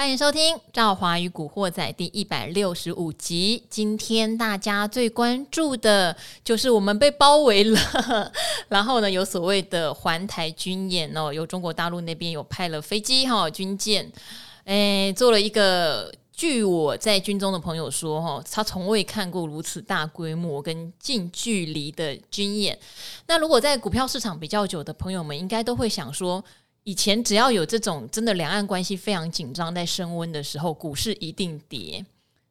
欢迎收听《赵华与古惑仔》第一百六十五集。今天大家最关注的就是我们被包围了，然后呢，有所谓的环台军演哦，有中国大陆那边有派了飞机哈、军舰，诶，做了一个。据我在军中的朋友说，哈，他从未看过如此大规模跟近距离的军演。那如果在股票市场比较久的朋友们，应该都会想说，以前只要有这种真的两岸关系非常紧张在升温的时候，股市一定跌。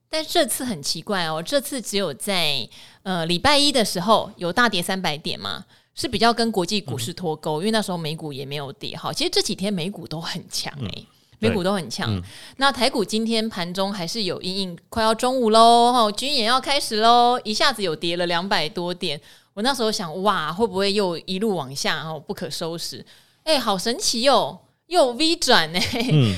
但这次很奇怪哦，这次只有在呃礼拜一的时候有大跌三百点嘛，是比较跟国际股市脱钩，因为那时候美股也没有跌。哈，其实这几天美股都很强诶、欸。美股都很强，嗯、那台股今天盘中还是有阴影，快要中午喽，哈，军演要开始喽，一下子有跌了两百多点。我那时候想，哇，会不会又一路往下，哦，不可收拾？哎、欸，好神奇哟、哦，又 V 转呢，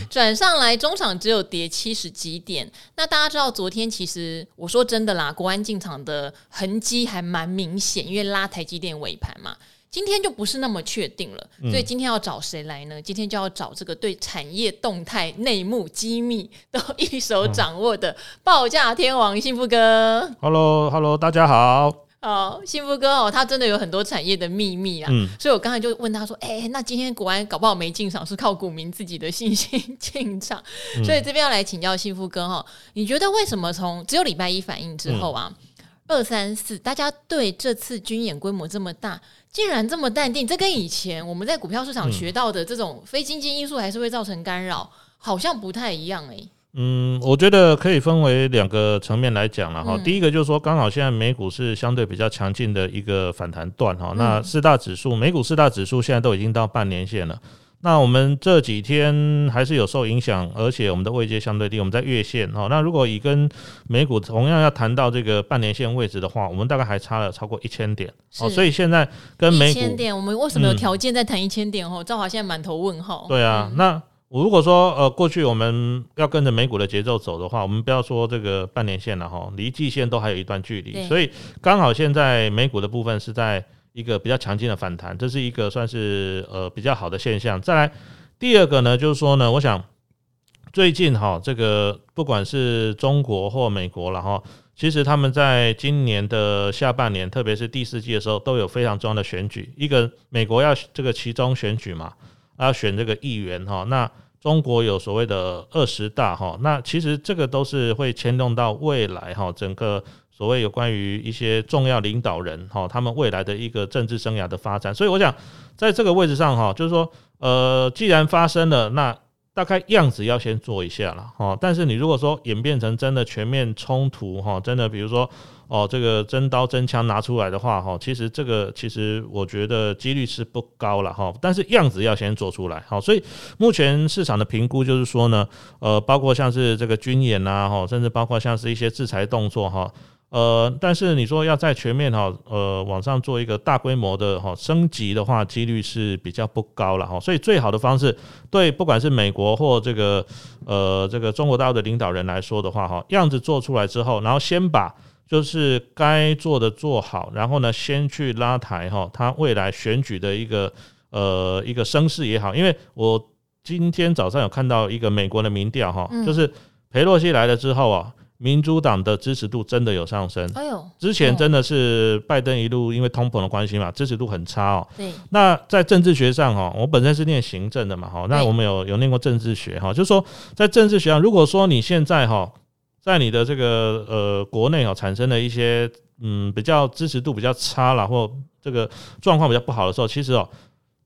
转、嗯、上来，中场只有跌七十几点。那大家知道，昨天其实我说真的啦，国安进场的痕迹还蛮明显，因为拉台积电尾盘嘛。今天就不是那么确定了，所以今天要找谁来呢？嗯、今天就要找这个对产业动态、内幕机密都一手掌握的报价天王幸福哥。Hello，Hello，大家好。好，幸福哥哦，他真的有很多产业的秘密啊。嗯、所以我刚才就问他说：“哎、欸，那今天国安搞不好没进场，是靠股民自己的信心 进场。嗯”所以这边要来请教幸福哥哈，你觉得为什么从只有礼拜一反应之后啊？嗯二三四，大家对这次军演规模这么大，竟然这么淡定，这跟以前我们在股票市场学到的这种非经济因素还是会造成干扰，好像不太一样诶、欸。嗯，我觉得可以分为两个层面来讲了哈。嗯、第一个就是说，刚好现在美股是相对比较强劲的一个反弹段哈。嗯、那四大指数，美股四大指数现在都已经到半年线了。那我们这几天还是有受影响，而且我们的位阶相对低，我们在月线哈。那如果以跟美股同样要谈到这个半年线位置的话，我们大概还差了超过一千点哦。所以现在跟美股一千点，我们为什么有条件再谈一千点？哦，赵华现在满头问号。对啊，那我如果说呃，过去我们要跟着美股的节奏走的话，我们不要说这个半年线了哈，离季线都还有一段距离。所以刚好现在美股的部分是在。一个比较强劲的反弹，这是一个算是呃比较好的现象。再来第二个呢，就是说呢，我想最近哈，这个不管是中国或美国了哈，其实他们在今年的下半年，特别是第四季的时候，都有非常重要的选举。一个美国要这个其中选举嘛，要选这个议员哈。那中国有所谓的二十大哈，那其实这个都是会牵动到未来哈整个。所谓有关于一些重要领导人哈，他们未来的一个政治生涯的发展，所以我想在这个位置上哈，就是说，呃，既然发生了，那大概样子要先做一下了哈。但是你如果说演变成真的全面冲突哈，真的比如说哦，这个真刀真枪拿出来的话哈，其实这个其实我觉得几率是不高了哈。但是样子要先做出来哈，所以目前市场的评估就是说呢，呃，包括像是这个军演呐哈，甚至包括像是一些制裁动作哈。呃，但是你说要在全面哈，呃，往上做一个大规模的哈升级的话，几率是比较不高了哈。所以最好的方式，对不管是美国或这个呃这个中国大陆的领导人来说的话哈，样子做出来之后，然后先把就是该做的做好，然后呢，先去拉抬哈他未来选举的一个呃一个声势也好。因为我今天早上有看到一个美国的民调哈，就是裴洛西来了之后啊。民主党的支持度真的有上升。哎呦，之前真的是拜登一路因为通膨的关系嘛，支持度很差哦。对。那在政治学上哈，我本身是念行政的嘛哈，那我们有有念过政治学哈，就是说在政治学上，如果说你现在哈，在你的这个呃国内哦产生了一些嗯比较支持度比较差啦，或这个状况比较不好的时候，其实哦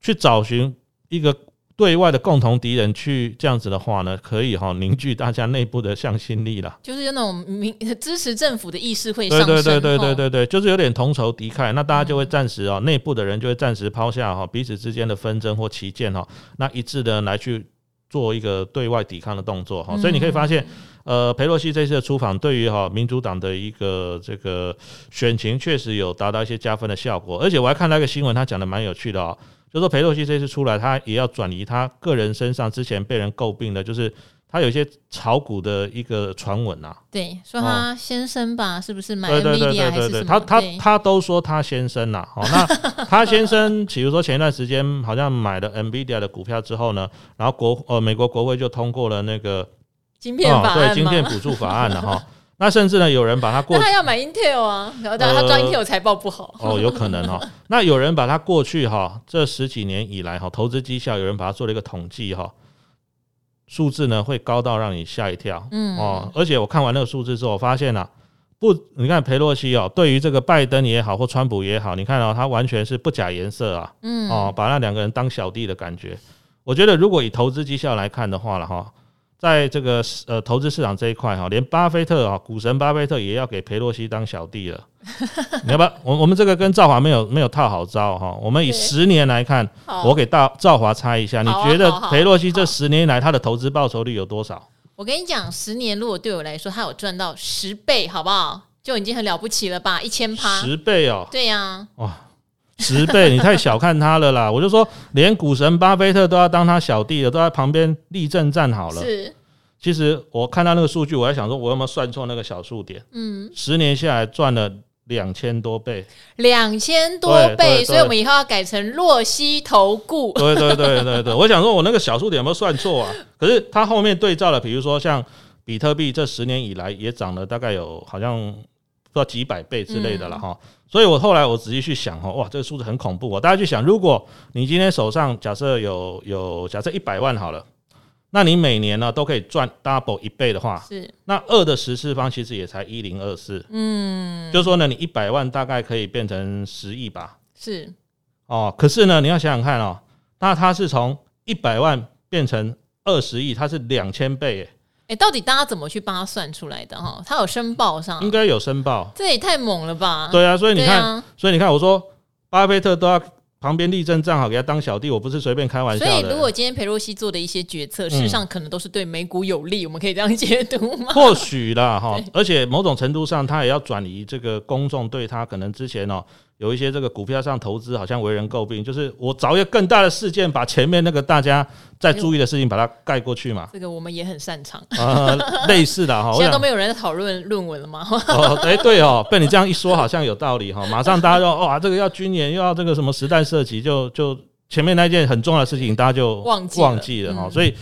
去找寻一个。对外的共同敌人去这样子的话呢，可以哈凝聚大家内部的向心力啦。就是有那种民支持政府的意识会上升。对对对对对对对，就是有点同仇敌忾，那大家就会暂时啊，内部的人就会暂时抛下哈彼此之间的纷争或歧见哈，那一致的来去做一个对外抵抗的动作哈。所以你可以发现，呃，佩洛西这次的出访，对于哈民主党的一个这个选情，确实有达到一些加分的效果。而且我还看到一个新闻，他讲的蛮有趣的哦。就说佩洛西这次出来，他也要转移他个人身上之前被人诟病的，就是他有一些炒股的一个传闻呐。对，说他先生吧，哦、是不是买 NVIDIA 还是什么？他他他都说他先生呐。哦，那他先生，比如说前一段时间好像买了 NVIDIA 的股票之后呢，然后国呃美国国会就通过了那个晶片法案、哦、对，晶片补助法案了哈。那甚至呢，有人把它过，那他要买 Intel 啊，然后他装 Intel 财报不好、呃、哦，有可能哈。那有人把它过去哈，这十几年以来哈，投资绩效有人把它做了一个统计哈，数字呢会高到让你吓一跳，嗯哦，而且我看完那个数字之后，我发现了、啊、不，你看裴洛西哦，对于这个拜登也好或川普也好，你看到、哦、他完全是不假颜色啊，嗯哦，把那两个人当小弟的感觉。我觉得如果以投资绩效来看的话了哈。在这个呃投资市场这一块哈，连巴菲特啊，股神巴菲特也要给裴洛西当小弟了。你要不要？我我们这个跟赵华没有没有套好招哈。我们以十年来看，我给大赵华猜一下，你觉得裴洛西这十年来他的投资报酬率有多少？我跟你讲，十年如果对我来说他有赚到十倍，好不好？就已经很了不起了吧？一千趴，十倍哦。对呀、啊。哇，十倍，你太小看他了啦！我就说，连股神巴菲特都要当他小弟了，都在旁边立正站好了。是。其实我看到那个数据，我还想说，我有没有算错那个小数点？嗯，十年下来赚了两千多倍，两千多倍，所以我们以后要改成洛西投顾。对对对对对，我想说，我那个小数点有没有算错啊？可是它后面对照了，比如说像比特币，这十年以来也涨了大概有好像不知道几百倍之类的了哈。所以我后来我仔细去想哦，哇，这个数字很恐怖哦。大家去想，如果你今天手上假设有有假设一百万好了。那你每年呢都可以赚 double 一倍的话，是那二的十次方其实也才一零二四，嗯，就是说呢，你一百万大概可以变成十亿吧，是哦。可是呢，你要想想看哦，那它是从一百万变成二十亿，它是两千倍，哎，哎，到底大家怎么去帮他算出来的哈？他有申报上，应该有申报，这也太猛了吧？对啊，所以你看，啊、所以你看，我说巴菲特都要。旁边立正站好，给他当小弟，我不是随便开玩笑的。所以，如果今天裴洛西做的一些决策，事实上可能都是对美股有利，嗯、我们可以这样解读吗？或许啦，哈，而且某种程度上，他也要转移这个公众对他可能之前哦。有一些这个股票上投资好像为人诟病，就是我找一个更大的事件，把前面那个大家在注意的事情把它盖过去嘛。这个我们也很擅长，呃，类似的哈。现在都没有人在讨论论文了吗？哦，哎，对哦，被你这样一说，好像有道理哈。马上大家就哇，这个要军演，又要这个什么时代设计，就就前面那件很重要的事情，大家就忘记忘记了哈。所以。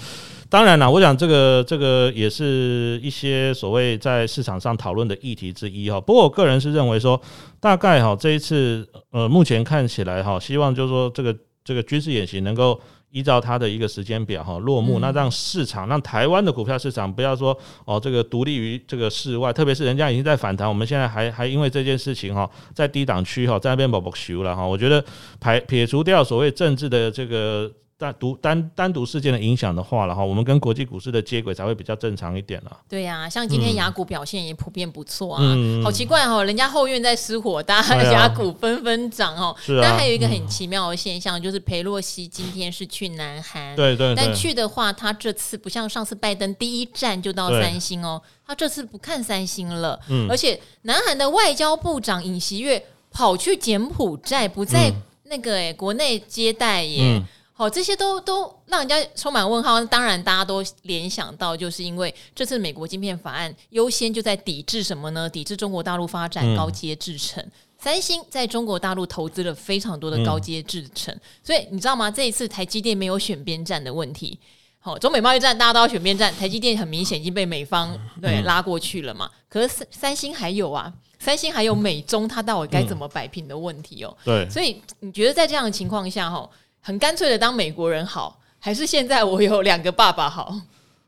当然了，我想这个这个也是一些所谓在市场上讨论的议题之一哈。不过我个人是认为说，大概哈这一次呃目前看起来哈，希望就是说这个这个军事演习能够依照它的一个时间表哈落幕，那让市场让台湾的股票市场不要说哦这个独立于这个室外，特别是人家已经在反弹，我们现在还还因为这件事情哈在低档区哈在那边宝宝修了哈。我觉得排撇除掉所谓政治的这个。单独单单独事件的影响的话，了哈我们跟国际股市的接轨才会比较正常一点了。对呀、啊，像今天雅股表现也普遍不错啊。嗯、好奇怪哦，人家后院在失火，大家雅股纷纷涨哦。是啊。但还有一个很奇妙的现象，就是裴洛西今天是去南韩。对，对对。但去的话，他这次不像上次拜登第一站就到三星哦，他这次不看三星了。嗯。而且南韩的外交部长尹锡悦跑去柬埔寨，不在那个诶国内接待耶。嗯好，这些都都让人家充满问号。当然，大家都联想到，就是因为这次美国晶片法案优先就在抵制什么呢？抵制中国大陆发展高阶制程。嗯、三星在中国大陆投资了非常多的高阶制程，嗯、所以你知道吗？这一次台积电没有选边站的问题。好，中美贸易战大家都要选边站，台积电很明显已经被美方对拉过去了嘛。可是三三星还有啊，三星还有美中，它到底该怎么摆平的问题哦。对，所以你觉得在这样的情况下，哈？很干脆的当美国人好，还是现在我有两个爸爸好？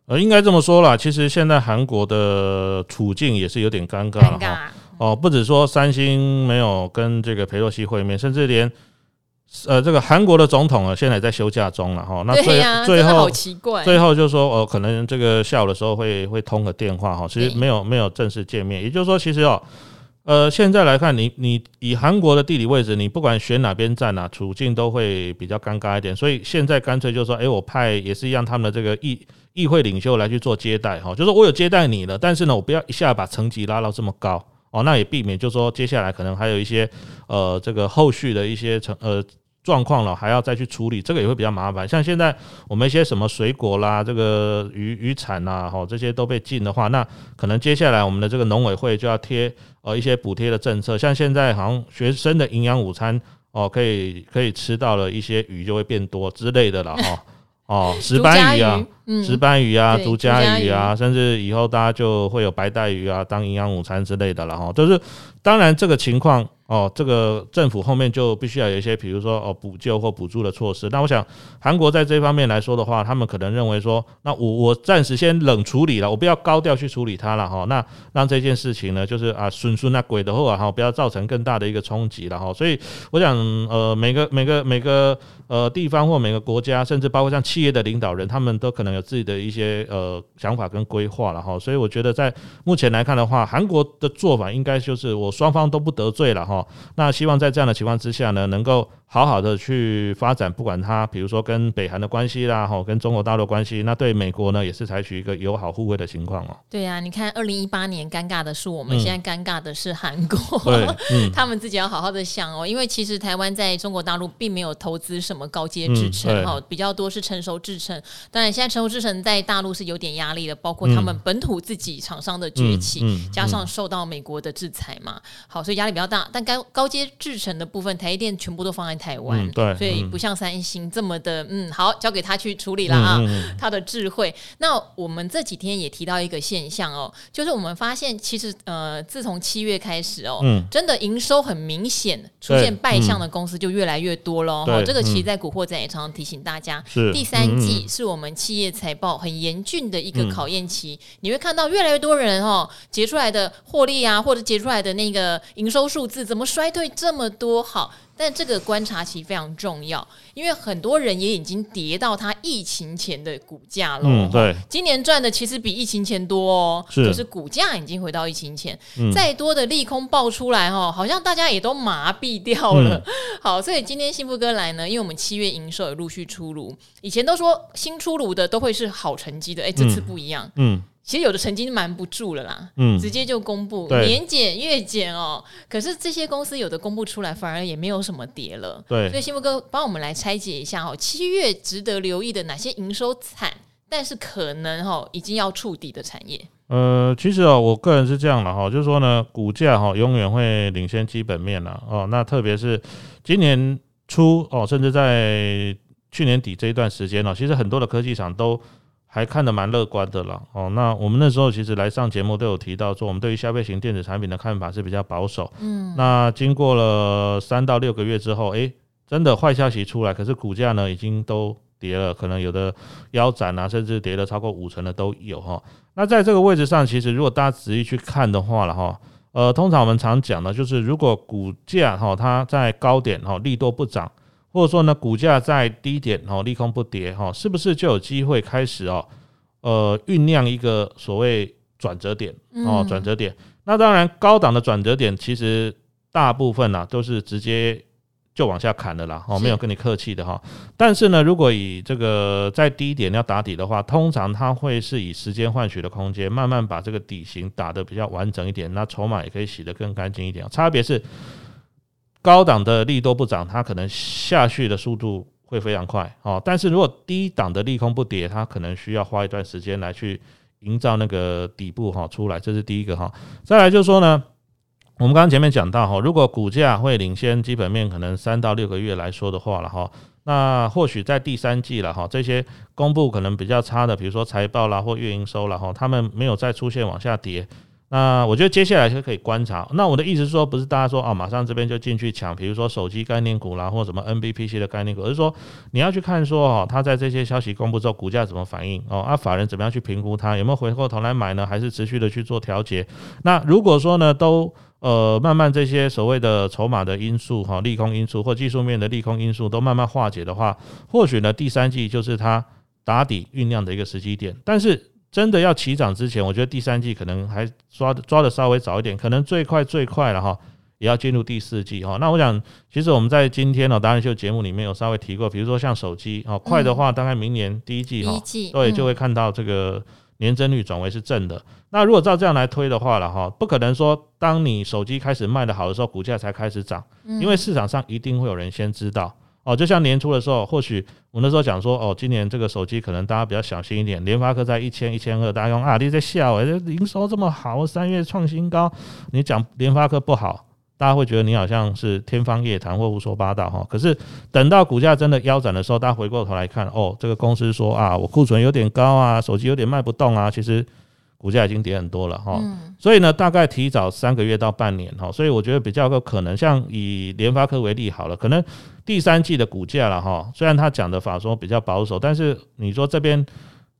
呃，应该这么说啦。其实现在韩国的处境也是有点尴尬了哈。哦，不止说三星没有跟这个裴洛西会面，甚至连呃这个韩国的总统啊，现在也在休假中了哈。那最、啊、最后好奇怪，最后就说哦、呃，可能这个下午的时候会会通个电话哈。其实没有没有正式见面，也就是说，其实哦。呃，现在来看，你你以韩国的地理位置，你不管选哪边站啊，处境都会比较尴尬一点。所以现在干脆就说，哎，我派也是一样，他们的这个议议会领袖来去做接待，哈，就是我有接待你了，但是呢，我不要一下把层级拉到这么高，哦，那也避免就是说接下来可能还有一些呃这个后续的一些成呃。状况了，还要再去处理，这个也会比较麻烦。像现在我们一些什么水果啦，这个鱼鱼产呐，哈，这些都被禁的话，那可能接下来我们的这个农委会就要贴呃一些补贴的政策。像现在好像学生的营养午餐哦，可以可以吃到了一些鱼就会变多之类的了哈。哦，石斑鱼啊，嗯、石斑鱼啊，竹夹鱼啊，甚至以后大家就会有白带鱼啊，当营养午餐之类的了哈。就是当然这个情况。哦，这个政府后面就必须要有一些，比如说哦补救或补助的措施。那我想韩国在这方面来说的话，他们可能认为说，那我我暂时先冷处理了，我不要高调去处理它了哈。那让这件事情呢，就是啊顺顺那鬼的话哈，不要造成更大的一个冲击了哈。所以我想呃每个每个每个呃地方或每个国家，甚至包括像企业的领导人，他们都可能有自己的一些呃想法跟规划了哈。所以我觉得在目前来看的话，韩国的做法应该就是我双方都不得罪了哈。那希望在这样的情况之下呢，能够。好好的去发展，不管它，比如说跟北韩的关系啦，哈，跟中国大陆关系，那对美国呢也是采取一个友好互惠的情况哦。对啊，你看二零一八年尴尬的是我们，现在尴尬的是韩国，嗯、他们自己要好好的想哦，因为其实台湾在中国大陆并没有投资什么高阶制程哈，比较多是成熟制程。当然，现在成熟制程在大陆是有点压力的，包括他们本土自己厂商的崛起，加上受到美国的制裁嘛，好，所以压力比较大。但高高阶制程的部分，台积电全部都放在台湾。嗯对所以不像三星这么的，嗯，好，交给他去处理了啊，他的智慧。那我们这几天也提到一个现象哦，就是我们发现其实呃，自从七月开始哦，嗯、真的营收很明显出现败相的公司就越来越多了。哦，这个其实在古惑仔也常常提醒大家，是第三季是我们企业财报很严峻的一个考验期。嗯、你会看到越来越多人哦，结出来的获利啊，或者结出来的那个营收数字怎么衰退这么多？好。但这个观察期非常重要，因为很多人也已经跌到他疫情前的股价了。嗯，对，今年赚的其实比疫情前多哦，是，就是股价已经回到疫情前。嗯，再多的利空爆出来哦，好像大家也都麻痹掉了。嗯，好，所以今天幸福哥来呢，因为我们七月营收也陆续出炉，以前都说新出炉的都会是好成绩的，哎，这次不一样。嗯。嗯其实有的成绩瞒不住了啦，嗯，直接就公布年减月减哦。可是这些公司有的公布出来，反而也没有什么跌了。对，所以新福哥帮我们来拆解一下哦，七月值得留意的哪些营收惨，但是可能哦已经要触底的产业。呃，其实哦，我个人是这样的哈，就是说呢，股价哈永远会领先基本面了哦。那特别是今年初哦，甚至在去年底这一段时间哦，其实很多的科技厂都。还看得蛮乐观的了哦。那我们那时候其实来上节目都有提到说，我们对于消费型电子产品的看法是比较保守。嗯，那经过了三到六个月之后，诶，真的坏消息出来，可是股价呢已经都跌了，可能有的腰斩啊，甚至跌了超过五成的都有哈。那在这个位置上，其实如果大家仔细去看的话了哈，呃，通常我们常讲的就是如果股价哈它在高点哈利多不涨。或者说呢，股价在低点哦，利空不跌哈，是不是就有机会开始哦，呃，酝酿一个所谓转折点哦，转折点。那当然，高档的转折点其实大部分呢都是直接就往下砍的啦，哦，没有跟你客气的哈。但是呢，如果以这个在低点要打底的话，通常它会是以时间换取的空间，慢慢把这个底型打得比较完整一点，那筹码也可以洗得更干净一点。差别是。高档的利多不涨，它可能下去的速度会非常快哦。但是如果低档的利空不跌，它可能需要花一段时间来去营造那个底部哈出来，这是第一个哈。再来就是说呢，我们刚刚前面讲到哈，如果股价会领先基本面可能三到六个月来说的话了哈，那或许在第三季了哈，这些公布可能比较差的，比如说财报啦或月营收了哈，他们没有再出现往下跌。那我觉得接下来是可以观察。那我的意思是说，不是大家说啊，马上这边就进去抢，比如说手机概念股啦，或什么 NBPC 的概念股，而是说你要去看说哦，它在这些消息公布之后，股价怎么反应哦？啊，法人怎么样去评估它？有没有回过头来买呢？还是持续的去做调节？那如果说呢，都呃慢慢这些所谓的筹码的因素哈，利空因素或技术面的利空因素都慢慢化解的话，或许呢第三季就是它打底酝酿的一个时机点，但是。真的要起涨之前，我觉得第三季可能还抓的抓的稍微早一点，可能最快最快了哈，也要进入第四季哈。那我想，其实我们在今天的达人秀节目里面有稍微提过，比如说像手机哦，快的话大概明年第一季哈，对，就会看到这个年增率转为是正的。那如果照这样来推的话了哈，不可能说当你手机开始卖的好的时候，股价才开始涨，因为市场上一定会有人先知道。哦，就像年初的时候，或许我那时候讲说，哦，今年这个手机可能大家比较小心一点。联发科在一千、一千二，大家用啊，你在笑诶，这营收这么好，三月创新高，你讲联发科不好，大家会觉得你好像是天方夜谭或胡说八道哈。可是等到股价真的腰斩的时候，大家回过头来看，哦，这个公司说啊，我库存有点高啊，手机有点卖不动啊，其实。股价已经跌很多了哈，所以呢，大概提早三个月到半年哈，所以我觉得比较有可能，像以联发科为例好了，可能第三季的股价了哈，虽然他讲的法说比较保守，但是你说这边。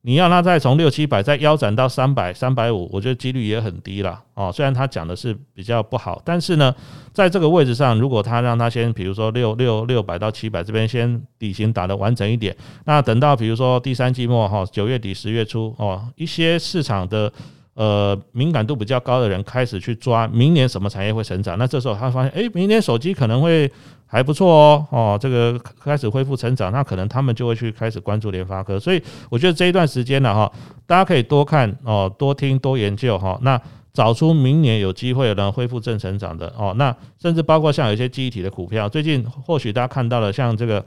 你要他再从六七百再腰斩到三百、三百五，我觉得几率也很低了哦。虽然他讲的是比较不好，但是呢，在这个位置上，如果他让他先，比如说六六六百到七百这边先底型打得完整一点，那等到比如说第三季末哈，九月底十月初哦，一些市场的呃敏感度比较高的人开始去抓明年什么产业会成长，那这时候他发现，诶，明年手机可能会。还不错哦，哦，这个开始恢复成长，那可能他们就会去开始关注联发科，所以我觉得这一段时间呢，哈，大家可以多看哦，多听多研究哈，那找出明年有机会呢恢复正成长的哦，那甚至包括像有一些记忆体的股票，最近或许大家看到了像这个。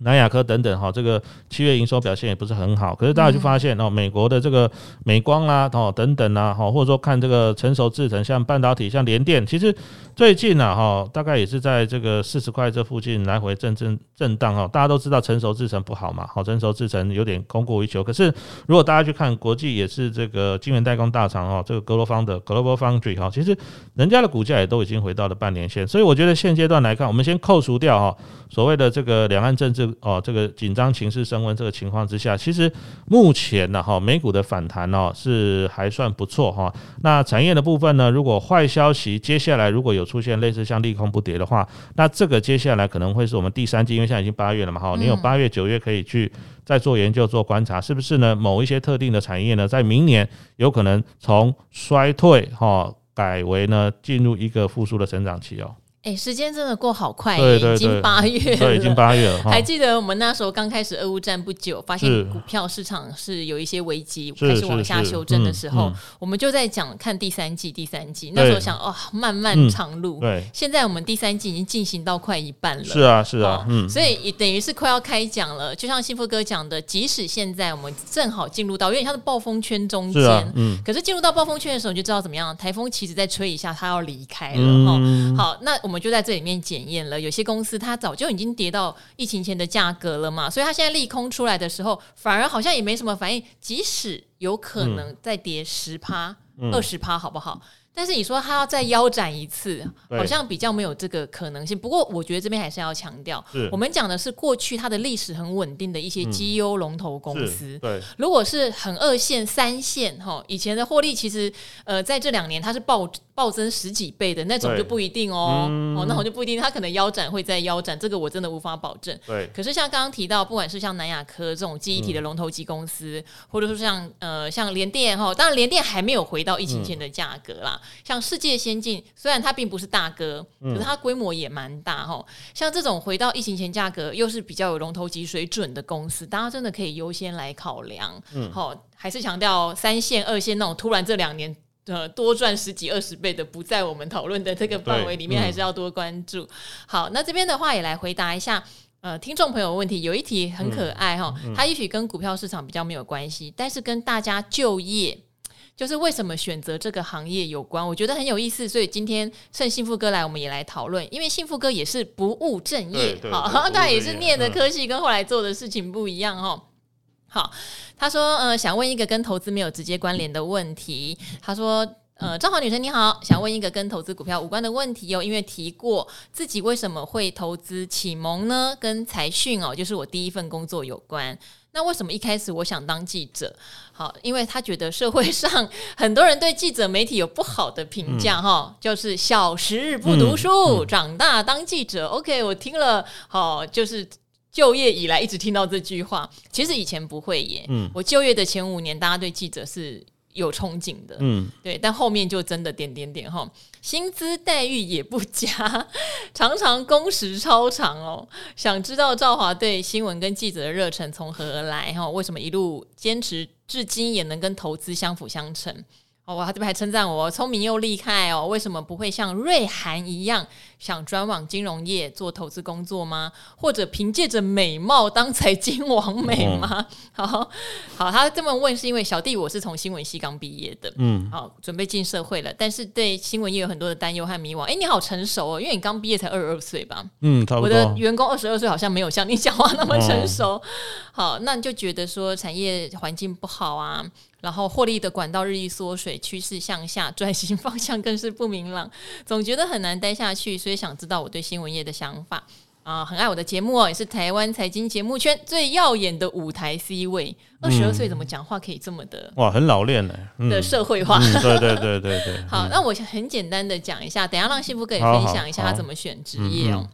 南亚科等等哈，这个七月营收表现也不是很好，可是大家就发现哦，美国的这个美光啊，哦等等啊，哈，或者说看这个成熟制程，像半导体，像联电，其实最近呢，哈，大概也是在这个四十块这附近来回震震震荡哈。大家都知道成熟制程不好嘛，好，成熟制程有点供过于求。可是如果大家去看国际也是这个晶圆代工大厂哦，这个格罗方的 Global Foundry 哈，其实人家的股价也都已经回到了半年线，所以我觉得现阶段来看，我们先扣除掉哈所谓的这个两岸政治。哦，这个紧张情势升温这个情况之下，其实目前呢，哈，美股的反弹哦是还算不错哈。那产业的部分呢，如果坏消息接下来如果有出现类似像利空不跌的话，那这个接下来可能会是我们第三季，因为现在已经八月了嘛，哈，你有八月、九月可以去再做研究、做观察，是不是呢？某一些特定的产业呢，在明年有可能从衰退哈改为呢进入一个复苏的成长期哦。哎，时间真的过好快，对对对，已经八月了，对，已经八月了。还记得我们那时候刚开始俄乌战不久，发现股票市场是有一些危机，开始往下修正的时候，我们就在讲看第三季，第三季那时候想哦，漫漫长路。对，现在我们第三季已经进行到快一半了。是啊，是啊，嗯，所以也等于是快要开讲了。就像幸福哥讲的，即使现在我们正好进入到有点像是暴风圈中间，嗯，可是进入到暴风圈的时候，你就知道怎么样，台风其实再吹一下，它要离开了哈。好，那我们就在这里面检验了，有些公司它早就已经跌到疫情前的价格了嘛，所以它现在利空出来的时候，反而好像也没什么反应，即使有可能再跌十趴、二十趴，好不好？但是你说它要再腰斩一次，好像比较没有这个可能性。不过我觉得这边还是要强调，我们讲的是过去它的历史很稳定的一些绩优龙头公司。对，如果是很二线、三线哈，以前的获利其实呃在这两年它是暴暴增十几倍的那种就不一定哦。哦，那我就不一定，它可能腰斩会在腰斩，这个我真的无法保证。对。可是像刚刚提到，不管是像南亚科这种记忆体的龙头级公司，或者说像呃像联电哈，当然联电还没有回到疫情前的价格啦。像世界先进，虽然它并不是大哥，可是它规模也蛮大哈。像这种回到疫情前价格，又是比较有龙头级水准的公司，大家真的可以优先来考量。嗯，好，还是强调三线、二线那种突然这两年呃多赚十几二十倍的，不在我们讨论的这个范围里面，还是要多关注。好，那这边的话也来回答一下呃听众朋友的问题，有一题很可爱哈，它也许跟股票市场比较没有关系，但是跟大家就业。就是为什么选择这个行业有关，我觉得很有意思，所以今天趁幸福哥来，我们也来讨论。因为幸福哥也是不务正业，好，他也是念的科系跟后来做的事情不一样哦。好，他说呃，想问一个跟投资没有直接关联的问题。他说呃，正好女神你好，想问一个跟投资股票无关的问题哦，因为提过自己为什么会投资启蒙呢？跟财讯哦，就是我第一份工作有关。那为什么一开始我想当记者？好，因为他觉得社会上 很多人对记者媒体有不好的评价，哈、嗯，就是小时日不读书，嗯嗯、长大当记者。OK，我听了，好，就是就业以来一直听到这句话。其实以前不会耶，嗯，我就业的前五年，大家对记者是。有憧憬的，嗯，对，但后面就真的点点点哈，薪资待遇也不佳，常常工时超长哦。想知道赵华对新闻跟记者的热忱从何而来哈？为什么一路坚持至今也能跟投资相辅相成？哦，他这边还称赞我聪明又厉害哦，为什么不会像瑞涵一样想转往金融业做投资工作吗？或者凭借着美貌当财经王美吗？嗯、好好，他这么问是因为小弟我是从新闻系刚毕业的，嗯，好，准备进社会了，但是对新闻业有很多的担忧和迷惘。哎，你好成熟哦，因为你刚毕业才二十二岁吧？嗯，差不多。我的员工二十二岁，好像没有像你讲话那么成熟。哦、好，那你就觉得说产业环境不好啊？然后获利的管道日益缩水，趋势向下，转型方向更是不明朗，总觉得很难待下去，所以想知道我对新闻业的想法啊，很爱我的节目哦，也是台湾财经节目圈最耀眼的舞台 C 位。二十二岁怎么讲话可以这么的哇，很老练呢、嗯、的社会化？嗯、对对对对对。好，那我很简单的讲一下，等一下让幸福哥也分享一下他怎么选职业哦。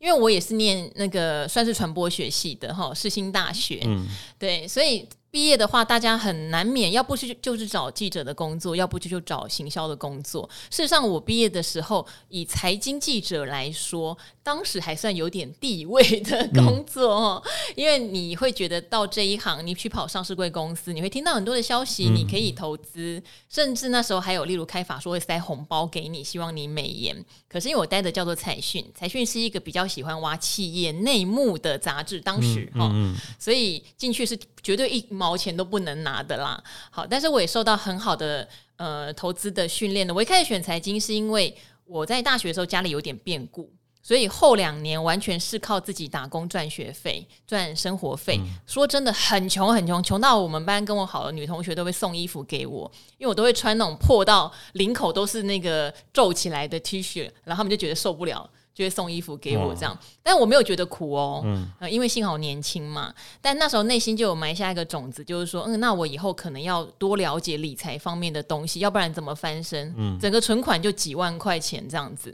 因为我也是念那个算是传播学系的哈，世新大学，嗯，对，所以。毕业的话，大家很难免，要不是就是找记者的工作，要不就就找行销的工作。事实上，我毕业的时候，以财经记者来说，当时还算有点地位的工作哦。嗯、因为你会觉得到这一行，你去跑上市贵公司，你会听到很多的消息，你可以投资，嗯、甚至那时候还有例如开法说会塞红包给你，希望你美颜。可是因为我待的叫做财讯，财讯是一个比较喜欢挖企业内幕的杂志，当时哈，所以进去是绝对一毛钱都不能拿的啦，好，但是我也受到很好的呃投资的训练的。我一开始选财经是因为我在大学的时候家里有点变故，所以后两年完全是靠自己打工赚学费、赚生活费。嗯、说真的很穷很穷，穷到我们班跟我好的女同学都会送衣服给我，因为我都会穿那种破到领口都是那个皱起来的 T 恤，然后他们就觉得受不了。就会送衣服给我这样，但我没有觉得苦哦，嗯，因为幸好年轻嘛。但那时候内心就有埋下一个种子，就是说，嗯，那我以后可能要多了解理财方面的东西，要不然怎么翻身？嗯，整个存款就几万块钱这样子。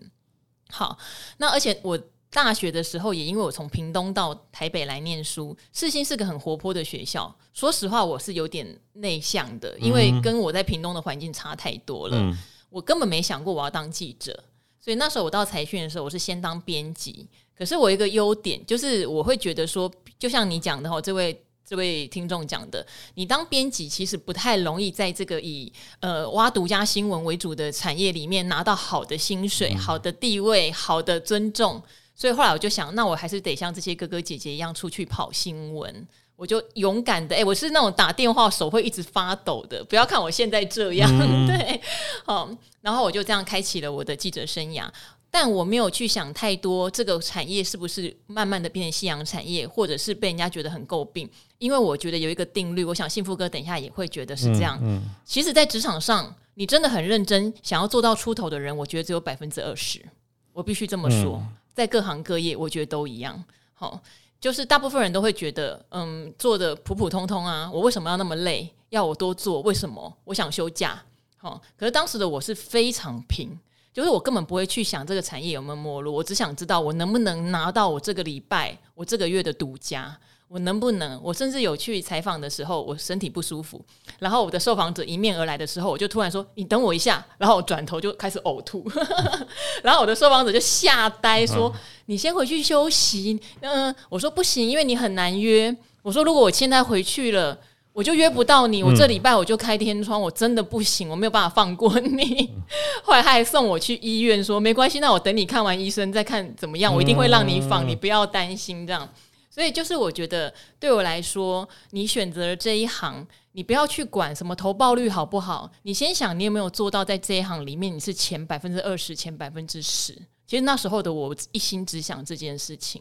好，那而且我大学的时候也因为我从屏东到台北来念书，世新是个很活泼的学校。说实话，我是有点内向的，因为跟我在屏东的环境差太多了。嗯，我根本没想过我要当记者。所以那时候我到财讯的时候，我是先当编辑。可是我一个优点就是，我会觉得说，就像你讲的哈，这位这位听众讲的，你当编辑其实不太容易在这个以呃挖独家新闻为主的产业里面拿到好的薪水、好的地位、好的尊重。所以后来我就想，那我还是得像这些哥哥姐姐一样出去跑新闻。我就勇敢的，哎、欸，我是那种打电话手会一直发抖的。不要看我现在这样，嗯、对，好，然后我就这样开启了我的记者生涯。但我没有去想太多，这个产业是不是慢慢的变成夕阳产业，或者是被人家觉得很诟病？因为我觉得有一个定律，我想幸福哥等一下也会觉得是这样。嗯嗯、其实，在职场上，你真的很认真想要做到出头的人，我觉得只有百分之二十。我必须这么说，嗯、在各行各业，我觉得都一样。好。就是大部分人都会觉得，嗯，做的普普通通啊，我为什么要那么累？要我多做？为什么？我想休假。好，可是当时的我是非常拼，就是我根本不会去想这个产业有没有没落，我只想知道我能不能拿到我这个礼拜、我这个月的独家。我能不能？我甚至有去采访的时候，我身体不舒服，然后我的受访者迎面而来的时候，我就突然说：“你等我一下。”然后我转头就开始呕吐，然后我的受访者就吓呆，说：“嗯、你先回去休息。”嗯，我说不行，因为你很难约。我说如果我现在回去了，我就约不到你。我这礼拜我就开天窗，我真的不行，我没有办法放过你。后来他还送我去医院，说：“没关系，那我等你看完医生再看怎么样，我一定会让你放，你不要担心。”这样。所以就是我觉得，对我来说，你选择了这一行，你不要去管什么投报率好不好，你先想你有没有做到在这一行里面你是前百分之二十、前百分之十。其实那时候的我一心只想这件事情。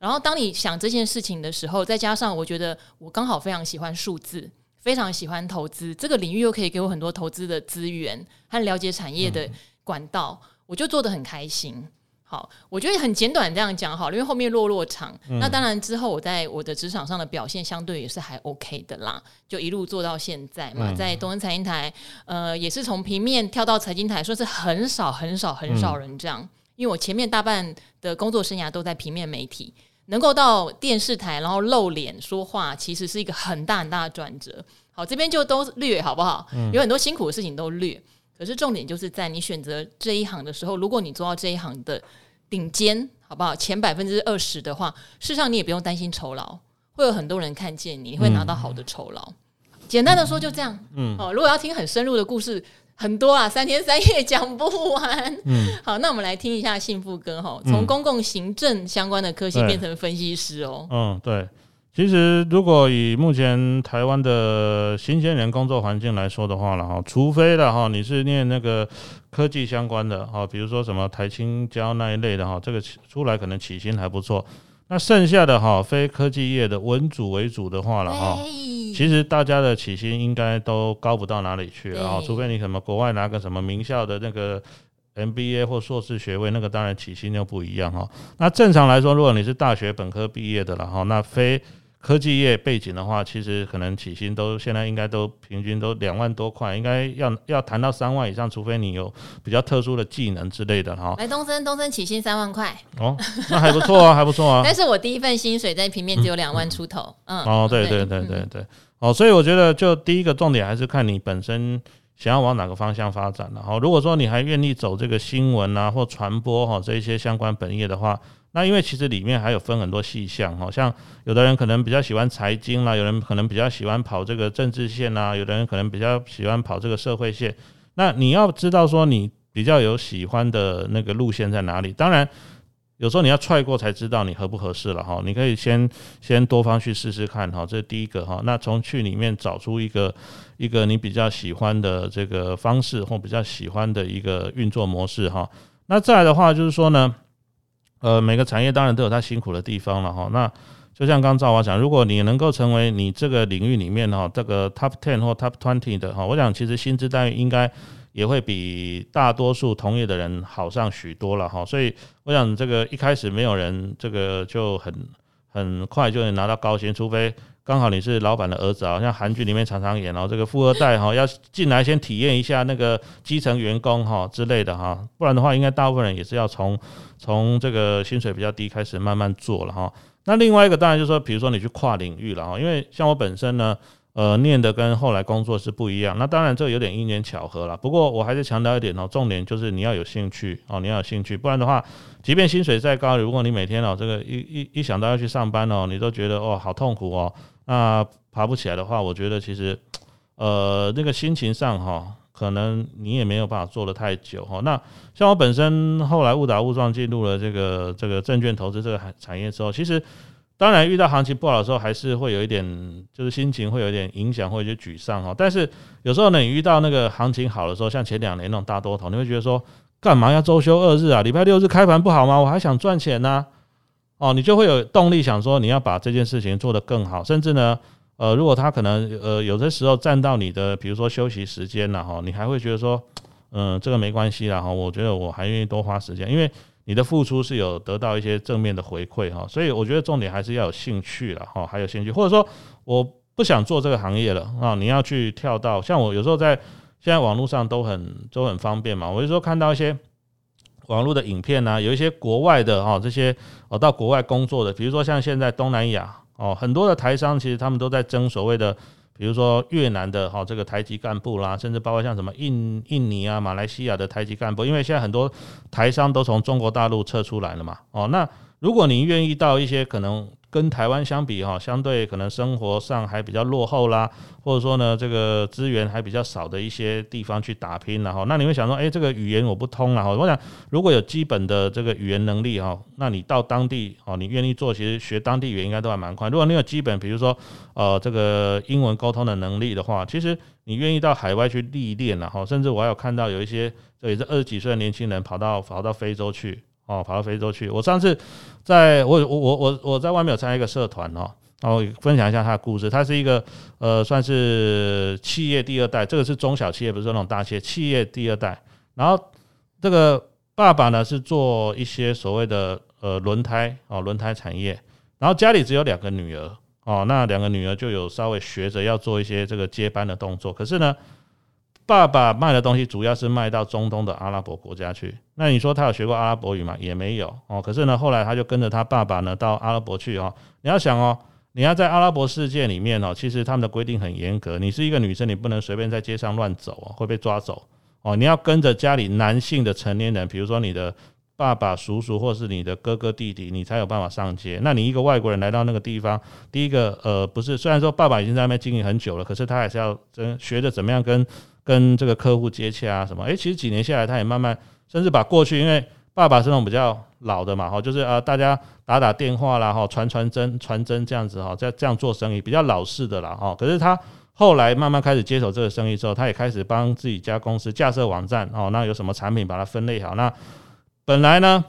然后当你想这件事情的时候，再加上我觉得我刚好非常喜欢数字，非常喜欢投资这个领域，又可以给我很多投资的资源和了解产业的管道，嗯、我就做得很开心。好，我觉得很简短这样讲好了，因为后面落落场。嗯、那当然之后我在我的职场上的表现相对也是还 OK 的啦，就一路做到现在嘛，嗯、在东森财经台，呃，也是从平面跳到财经台，说是很少很少很少人这样。嗯、因为我前面大半的工作生涯都在平面媒体，能够到电视台然后露脸说话，其实是一个很大很大的转折。好，这边就都略好不好？嗯、有很多辛苦的事情都略。可是重点就是在你选择这一行的时候，如果你做到这一行的顶尖，好不好？前百分之二十的话，事实上你也不用担心酬劳，会有很多人看见你，会拿到好的酬劳。嗯、简单的说就这样。嗯，哦，如果要听很深入的故事，很多啊，三天三夜讲不完。嗯，好，那我们来听一下幸福哥哈，从公共行政相关的科系变成分析师哦。嗯，对。其实，如果以目前台湾的新鲜人工作环境来说的话了哈，除非了哈，你是念那个科技相关的哈，比如说什么台青交那一类的哈，这个出来可能起薪还不错。那剩下的哈，非科技业的文组为主的话了哈，其实大家的起薪应该都高不到哪里去啊，除非你什么国外拿个什么名校的那个 MBA 或硕士学位，那个当然起薪就不一样哈。那正常来说，如果你是大学本科毕业的了哈，那非科技业背景的话，其实可能起薪都现在应该都平均都两万多块，应该要要谈到三万以上，除非你有比较特殊的技能之类的哈。来东升，东升起薪三万块哦，那还不错啊，还不错啊。但是我第一份薪水在平面只有两万出头，嗯，嗯，哦，对对对对对，哦，所以我觉得就第一个重点还是看你本身想要往哪个方向发展了哈。如果说你还愿意走这个新闻啊或传播哈这一些相关本业的话。那因为其实里面还有分很多细项哈，像有的人可能比较喜欢财经啦，有人可能比较喜欢跑这个政治线啊，有的人可能比较喜欢跑这个社会线。那你要知道说你比较有喜欢的那个路线在哪里？当然有时候你要踹过才知道你合不合适了哈。你可以先先多方去试试看哈，这是第一个哈。那从去里面找出一个一个你比较喜欢的这个方式或比较喜欢的一个运作模式哈。那再来的话就是说呢。呃，每个产业当然都有它辛苦的地方了哈。那就像刚刚赵华讲，如果你能够成为你这个领域里面哈这个 top ten 或 top twenty 的哈，我想其实薪资待遇应该也会比大多数同业的人好上许多了哈。所以我想这个一开始没有人这个就很很快就能拿到高薪，除非。刚好你是老板的儿子啊，像韩剧里面常常演哦，这个富二代哈要进来先体验一下那个基层员工哈之类的哈，不然的话，应该大部分人也是要从从这个薪水比较低开始慢慢做了哈。那另外一个当然就是说，比如说你去跨领域了哈，因为像我本身呢，呃，念的跟后来工作是不一样。那当然这有点因缘巧合了，不过我还是强调一点哦，重点就是你要有兴趣哦，你要有兴趣，不然的话，即便薪水再高，如果你每天哦这个一一一想到要去上班哦，你都觉得哦好痛苦哦。那爬不起来的话，我觉得其实，呃，那个心情上哈，可能你也没有办法做得太久哈。那像我本身后来误打误撞进入了这个这个证券投资这个产业之后，其实当然遇到行情不好的时候，还是会有一点，就是心情会有一点影响，或者沮丧哈。但是有时候呢，你遇到那个行情好的时候，像前两年那种大多头，你会觉得说，干嘛要周休二日啊？礼拜六日开盘不好吗？我还想赚钱呢。哦，你就会有动力想说你要把这件事情做得更好，甚至呢，呃，如果他可能呃有的时候占到你的，比如说休息时间了哈，你还会觉得说，嗯，这个没关系啦哈，我觉得我还愿意多花时间，因为你的付出是有得到一些正面的回馈哈，所以我觉得重点还是要有兴趣了哈，还有兴趣，或者说我不想做这个行业了啊，你要去跳到像我有时候在现在网络上都很都很方便嘛，我有时候看到一些。网络的影片呢、有一些国外的哈，这些哦到国外工作的，比如说像现在东南亚哦，很多的台商其实他们都在争所谓的，比如说越南的哈这个台籍干部啦，甚至包括像什么印印尼啊、马来西亚的台籍干部，因为现在很多台商都从中国大陆撤出来了嘛，哦，那如果您愿意到一些可能。跟台湾相比哈，相对可能生活上还比较落后啦，或者说呢，这个资源还比较少的一些地方去打拼然后，那你会想说，诶，这个语言我不通了哈。我想，如果有基本的这个语言能力哈，那你到当地哦，你愿意做，其实学当地语言应该都还蛮快。如果你有基本，比如说呃这个英文沟通的能力的话，其实你愿意到海外去历练了哈，甚至我还有看到有一些这也是二十几岁的年轻人跑到跑到非洲去。哦，跑到非洲去。我上次在我我我我我在外面有参加一个社团哦，然后分享一下他的故事。他是一个呃，算是企业第二代，这个是中小企业，不是那种大企业。企业第二代，然后这个爸爸呢是做一些所谓的呃轮胎哦，轮胎产业。然后家里只有两个女儿哦，那两个女儿就有稍微学着要做一些这个接班的动作。可是呢。爸爸卖的东西主要是卖到中东的阿拉伯国家去。那你说他有学过阿拉伯语吗？也没有哦。可是呢，后来他就跟着他爸爸呢到阿拉伯去哦。你要想哦，你要在阿拉伯世界里面哦，其实他们的规定很严格。你是一个女生，你不能随便在街上乱走哦，会被抓走哦。你要跟着家里男性的成年人，比如说你的。爸爸、叔叔或是你的哥哥弟弟，你才有办法上街。那你一个外国人来到那个地方，第一个呃不是，虽然说爸爸已经在那边经营很久了，可是他还是要学着怎么样跟跟这个客户接洽啊什么。诶、其实几年下来，他也慢慢甚至把过去，因为爸爸是那种比较老的嘛，哈，就是啊大家打打电话啦，哈，传传真、传真这样子哈，在这样做生意比较老式的啦，哈。可是他后来慢慢开始接手这个生意之后，他也开始帮自己家公司架设网站哦，那有什么产品把它分类好那。本来呢，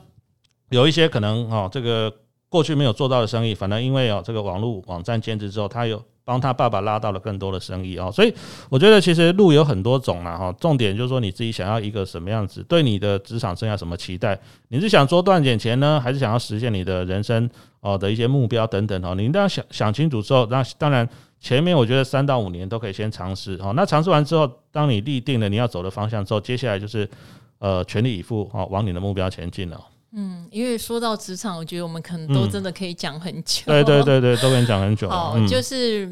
有一些可能哦，这个过去没有做到的生意，反而因为哦这个网络网站兼职之后，他有帮他爸爸拉到了更多的生意哦。所以我觉得其实路有很多种啦哈。重点就是说你自己想要一个什么样子，对你的职场生涯什么期待？你是想多赚点钱呢，还是想要实现你的人生哦的一些目标等等哦？你一定要想想清楚之后，那当然前面我觉得三到五年都可以先尝试哦。那尝试完之后，当你立定了你要走的方向之后，接下来就是。呃，全力以赴哦，往你的目标前进了。嗯，因为说到职场，我觉得我们可能都真的可以讲很久。对对对对，都可以讲很久。哦，就是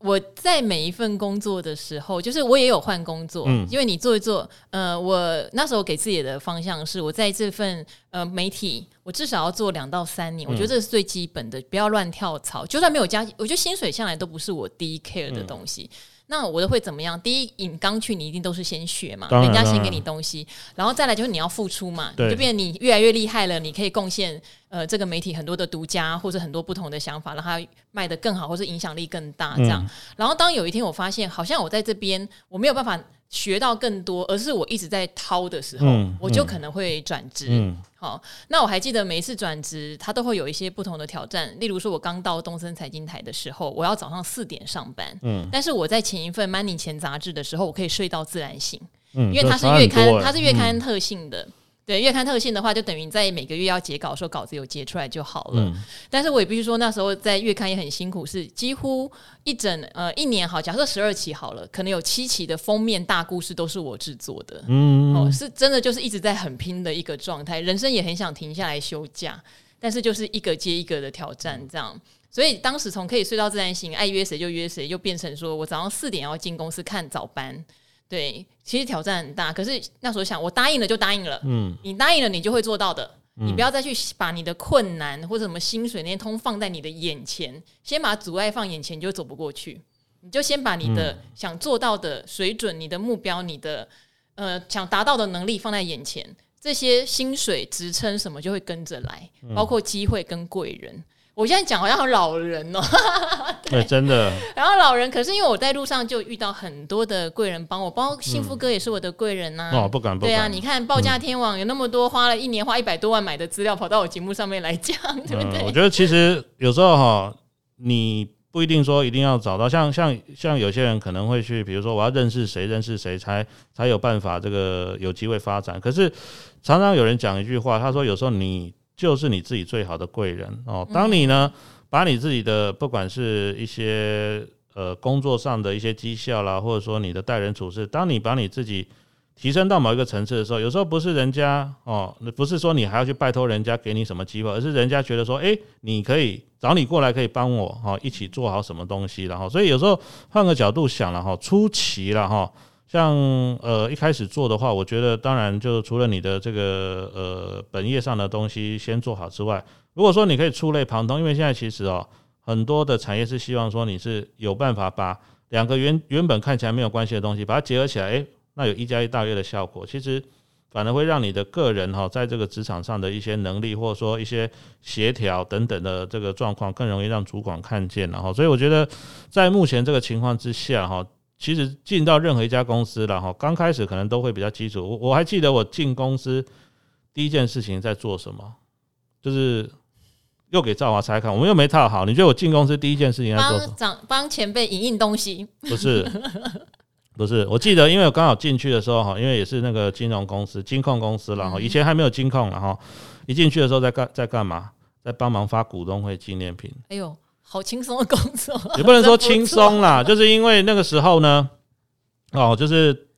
我在每一份工作的时候，就是我也有换工作，嗯，因为你做一做，呃，我那时候给自己的方向是，我在这份呃媒体，我至少要做两到三年，我觉得这是最基本的，不要乱跳槽。就算没有加，我觉得薪水向来都不是我第一 care 的东西。那我的会怎么样？第一，你刚去，你一定都是先学嘛，人家先给你东西，然后再来就是你要付出嘛，就变成你越来越厉害了，你可以贡献呃这个媒体很多的独家或者很多不同的想法，让它卖得更好，或者影响力更大这样。然后当有一天我发现，好像我在这边我没有办法。学到更多，而是我一直在掏的时候，嗯、我就可能会转职。嗯、好，那我还记得每一次转职，它都会有一些不同的挑战。例如说，我刚到东森财经台的时候，我要早上四点上班。嗯，但是我在前一份《Money 钱》杂志的时候，我可以睡到自然醒。嗯，因为它是月刊，它是月刊特性的。嗯对，月刊特性的话，就等于在每个月要截稿的时候，稿子有截出来就好了。嗯、但是我也必须说，那时候在月刊也很辛苦，是几乎一整呃一年好，假设十二期好了，可能有七期的封面大故事都是我制作的。嗯，哦，是真的就是一直在很拼的一个状态，人生也很想停下来休假，但是就是一个接一个的挑战这样。所以当时从可以睡到自然醒，爱约谁就约谁，就变成说我早上四点要进公司看早班。对，其实挑战很大，可是那时候想，我答应了就答应了。嗯，你答应了，你就会做到的。嗯、你不要再去把你的困难或者什么薪水那些通放在你的眼前，先把阻碍放眼前，你就走不过去。你就先把你的想做到的水准、你的目标、你的呃想达到的能力放在眼前，这些薪水、职称什么就会跟着来，包括机会跟贵人。我现在讲好像老人哦，对，真的。然后老人，可是因为我在路上就遇到很多的贵人帮我，包括幸福哥也是我的贵人呐。哦，不敢不敢。对啊，你看报价天网有那么多，花了一年花一百多万买的资料，跑到我节目上面来讲，对不对？我觉得其实有时候哈，你不一定说一定要找到，像像像有些人可能会去，比如说我要认识谁认识谁才才有办法这个有机会发展。可是常常有人讲一句话，他说有时候你。就是你自己最好的贵人哦。当你呢，把你自己的不管是一些呃工作上的一些绩效啦，或者说你的待人处事，当你把你自己提升到某一个层次的时候，有时候不是人家哦，不是说你还要去拜托人家给你什么机会，而是人家觉得说，诶，你可以找你过来，可以帮我哈，一起做好什么东西，然后，所以有时候换个角度想了哈，出奇了哈。像呃一开始做的话，我觉得当然就除了你的这个呃本业上的东西先做好之外，如果说你可以触类旁通，因为现在其实哦很多的产业是希望说你是有办法把两个原原本看起来没有关系的东西把它结合起来，诶，那有一加一大于的效果，其实反而会让你的个人哈在这个职场上的一些能力或者说一些协调等等的这个状况更容易让主管看见，然后所以我觉得在目前这个情况之下哈。其实进到任何一家公司了哈，刚开始可能都会比较基础。我我还记得我进公司第一件事情在做什么，就是又给赵华拆看，我们又没套好。你觉得我进公司第一件事情要做什么？帮长帮前辈引印东西？不是，不是。我记得，因为我刚好进去的时候哈，因为也是那个金融公司、金控公司然后，以前还没有金控了哈。一进去的时候在干在干嘛？在帮忙发股东会纪念品。哎呦！好轻松的工作，也不能说轻松啦，就是因为那个时候呢，哦，就是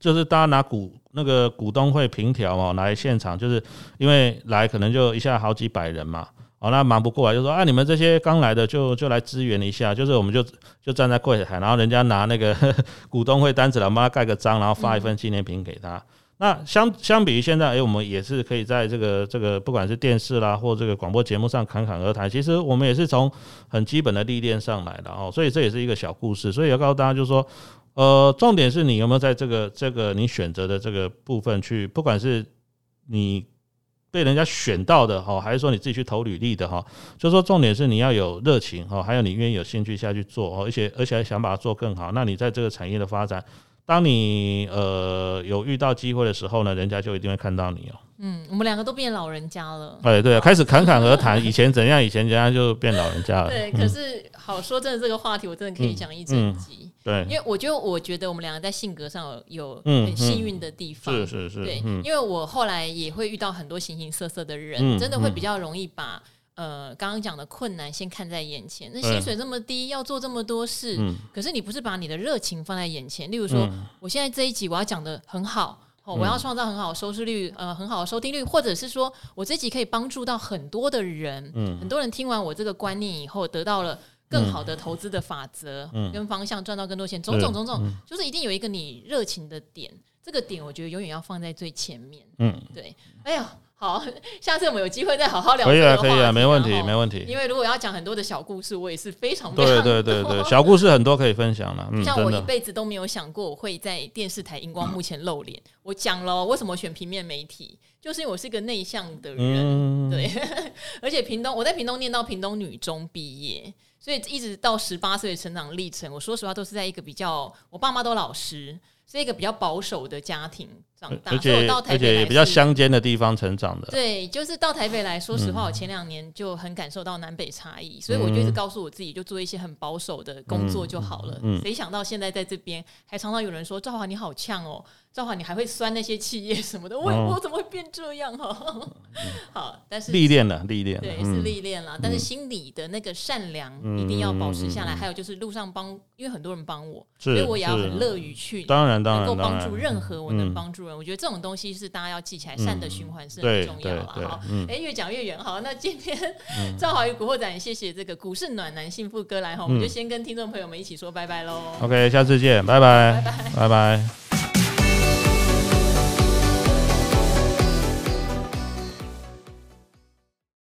就是大家拿股那个股东会凭条哦来现场，就是因为来可能就一下好几百人嘛，哦，那忙不过来就说啊，你们这些刚来的就就来支援一下，就是我们就就站在柜台，然后人家拿那个 股东会单子来帮他盖个章，然后发一份纪念品给他。那相相比于现在，哎、我们也是可以在这个这个不管是电视啦，或这个广播节目上侃侃而谈。其实我们也是从很基本的历练上来的哦，所以这也是一个小故事。所以要告诉大家，就是说，呃，重点是你有没有在这个这个你选择的这个部分去，不管是你。被人家选到的哈，还是说你自己去投履历的哈？就是说重点是你要有热情哈，还有你愿意有兴趣下去做哦，而且而且还想把它做更好。那你在这个产业的发展，当你呃有遇到机会的时候呢，人家就一定会看到你哦。嗯，我们两个都变老人家了。哎，对，开始侃侃而谈，以前怎样，以前怎样就变老人家了。对，可是好说真的，这个话题我真的可以讲一整集。嗯嗯对，因为我觉得我觉得我们两个在性格上有有很幸运的地方，是是是，对，因为我后来也会遇到很多形形色色的人，真的会比较容易把呃刚刚讲的困难先看在眼前。那薪水这么低，要做这么多事，可是你不是把你的热情放在眼前。例如说，我现在这一集我要讲的很好，我要创造很好的收视率，呃，很好的收听率，或者是说我这集可以帮助到很多的人，很多人听完我这个观念以后得到了。更好的投资的法则跟方向，赚到更多钱，种种种种，就是一定有一个你热情的点，这个点我觉得永远要放在最前面。嗯，对。哎呀，好，下次我们有机会再好好聊。可以啊，可以啊，没问题，没问题。因为如果要讲很多的小故事，我也是非常对对对对，小故事很多可以分享了。像我一辈子都没有想过我会在电视台荧光幕前露脸。我讲了为什么选平面媒体，就是因为我是一个内向的人。对，而且屏东我在屏东念到屏东女中毕业。所以一直到十八岁的成长历程，我说实话都是在一个比较，我爸妈都老师，是一个比较保守的家庭长大，而且到台北也比较乡间的地方成长的。对，就是到台北来说实话，我前两年就很感受到南北差异，所以我就一直告诉我自己，就做一些很保守的工作就好了。谁想到现在在这边，还常常有人说赵华你好呛哦。赵华，你还会酸那些企业什么的？我我怎么会变这样哈？好，但是历练了，历练对，是历练了。但是心里的那个善良一定要保持下来。还有就是路上帮，因为很多人帮我，所以我也要很乐于去，当然当然能够帮助任何我能帮助人。我觉得这种东西是大家要记起来，善的循环是很重要了。好，哎，越讲越远。好，那今天赵华宇古惑仔，谢谢这个股市暖男幸福哥来哈，我们就先跟听众朋友们一起说拜拜喽。OK，下次见，拜拜，拜拜，拜拜。